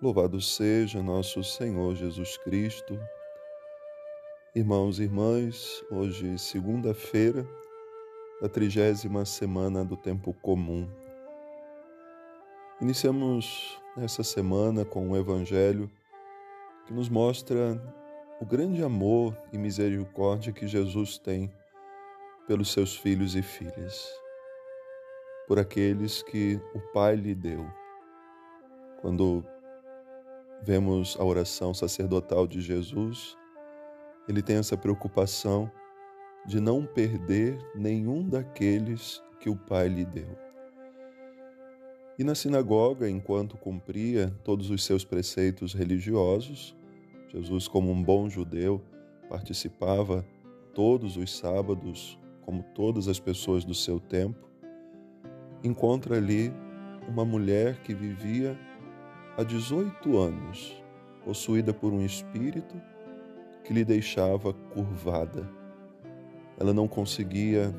Louvado seja nosso Senhor Jesus Cristo. Irmãos e irmãs, hoje, segunda-feira da trigésima semana do Tempo Comum. Iniciamos essa semana com um Evangelho que nos mostra o grande amor e misericórdia que Jesus tem pelos seus filhos e filhas, por aqueles que o Pai lhe deu. Quando vemos a oração sacerdotal de Jesus, ele tem essa preocupação de não perder nenhum daqueles que o Pai lhe deu. E na sinagoga, enquanto cumpria todos os seus preceitos religiosos, Jesus, como um bom judeu, participava todos os sábados, como todas as pessoas do seu tempo, encontra ali uma mulher que vivia há 18 anos, possuída por um espírito que lhe deixava curvada. Ela não conseguia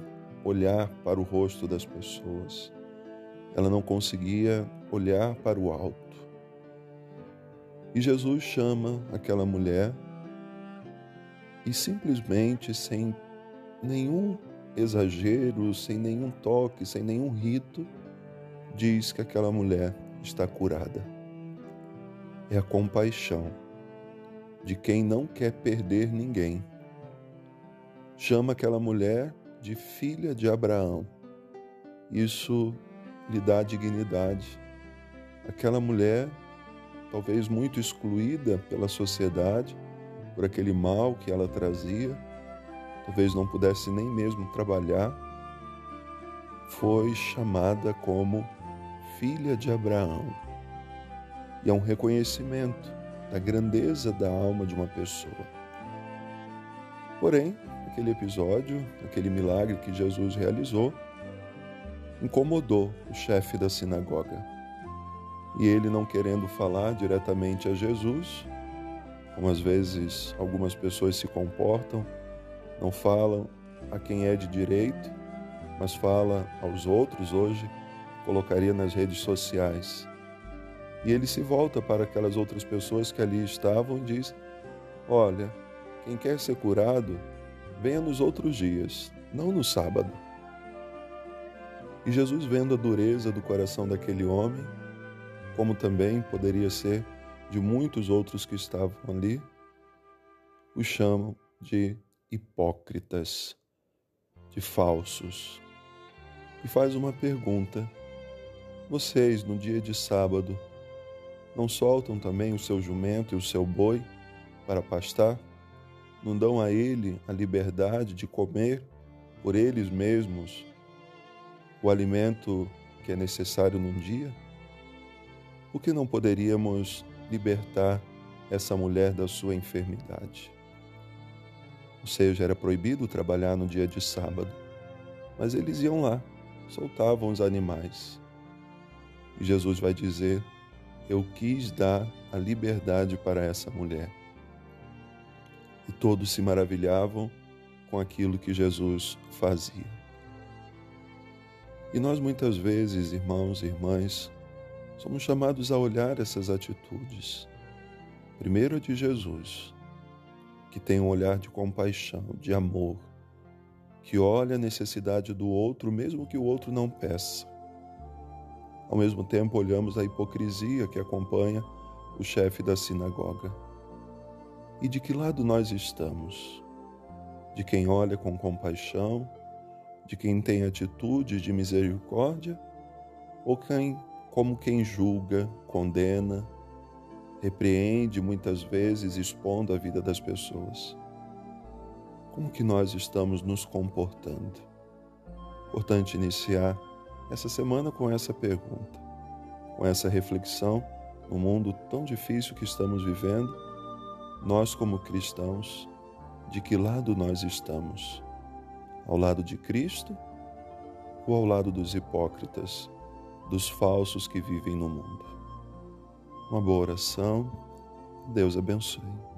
olhar para o rosto das pessoas. Ela não conseguia olhar para o alto. E Jesus chama aquela mulher e simplesmente, sem nenhum exagero, sem nenhum toque, sem nenhum rito, diz que aquela mulher está curada é a compaixão de quem não quer perder ninguém. Chama aquela mulher de filha de Abraão. Isso lhe dá dignidade. Aquela mulher, talvez muito excluída pela sociedade, por aquele mal que ela trazia, talvez não pudesse nem mesmo trabalhar, foi chamada como filha de Abraão e é um reconhecimento da grandeza da alma de uma pessoa. Porém, aquele episódio, aquele milagre que Jesus realizou, incomodou o chefe da sinagoga. E ele, não querendo falar diretamente a Jesus, como às vezes algumas pessoas se comportam, não falam a quem é de direito, mas fala aos outros hoje, colocaria nas redes sociais e ele se volta para aquelas outras pessoas que ali estavam e diz: Olha, quem quer ser curado, venha nos outros dias, não no sábado. E Jesus, vendo a dureza do coração daquele homem, como também poderia ser de muitos outros que estavam ali, os chamam de hipócritas, de falsos. E faz uma pergunta: Vocês, no dia de sábado, não soltam também o seu jumento e o seu boi para pastar? Não dão a ele a liberdade de comer por eles mesmos o alimento que é necessário num dia? Por que não poderíamos libertar essa mulher da sua enfermidade? Ou seja, era proibido trabalhar no dia de sábado, mas eles iam lá, soltavam os animais. E Jesus vai dizer eu quis dar a liberdade para essa mulher. E todos se maravilhavam com aquilo que Jesus fazia. E nós muitas vezes, irmãos e irmãs, somos chamados a olhar essas atitudes. Primeiro de Jesus, que tem um olhar de compaixão, de amor, que olha a necessidade do outro, mesmo que o outro não peça ao mesmo tempo, olhamos a hipocrisia que acompanha o chefe da sinagoga. E de que lado nós estamos? De quem olha com compaixão, de quem tem atitude de misericórdia, ou quem, como quem julga, condena, repreende muitas vezes expondo a vida das pessoas? Como que nós estamos nos comportando? Importante iniciar essa semana com essa pergunta, com essa reflexão no mundo tão difícil que estamos vivendo, nós como cristãos, de que lado nós estamos? Ao lado de Cristo ou ao lado dos hipócritas, dos falsos que vivem no mundo? Uma boa oração. Deus abençoe.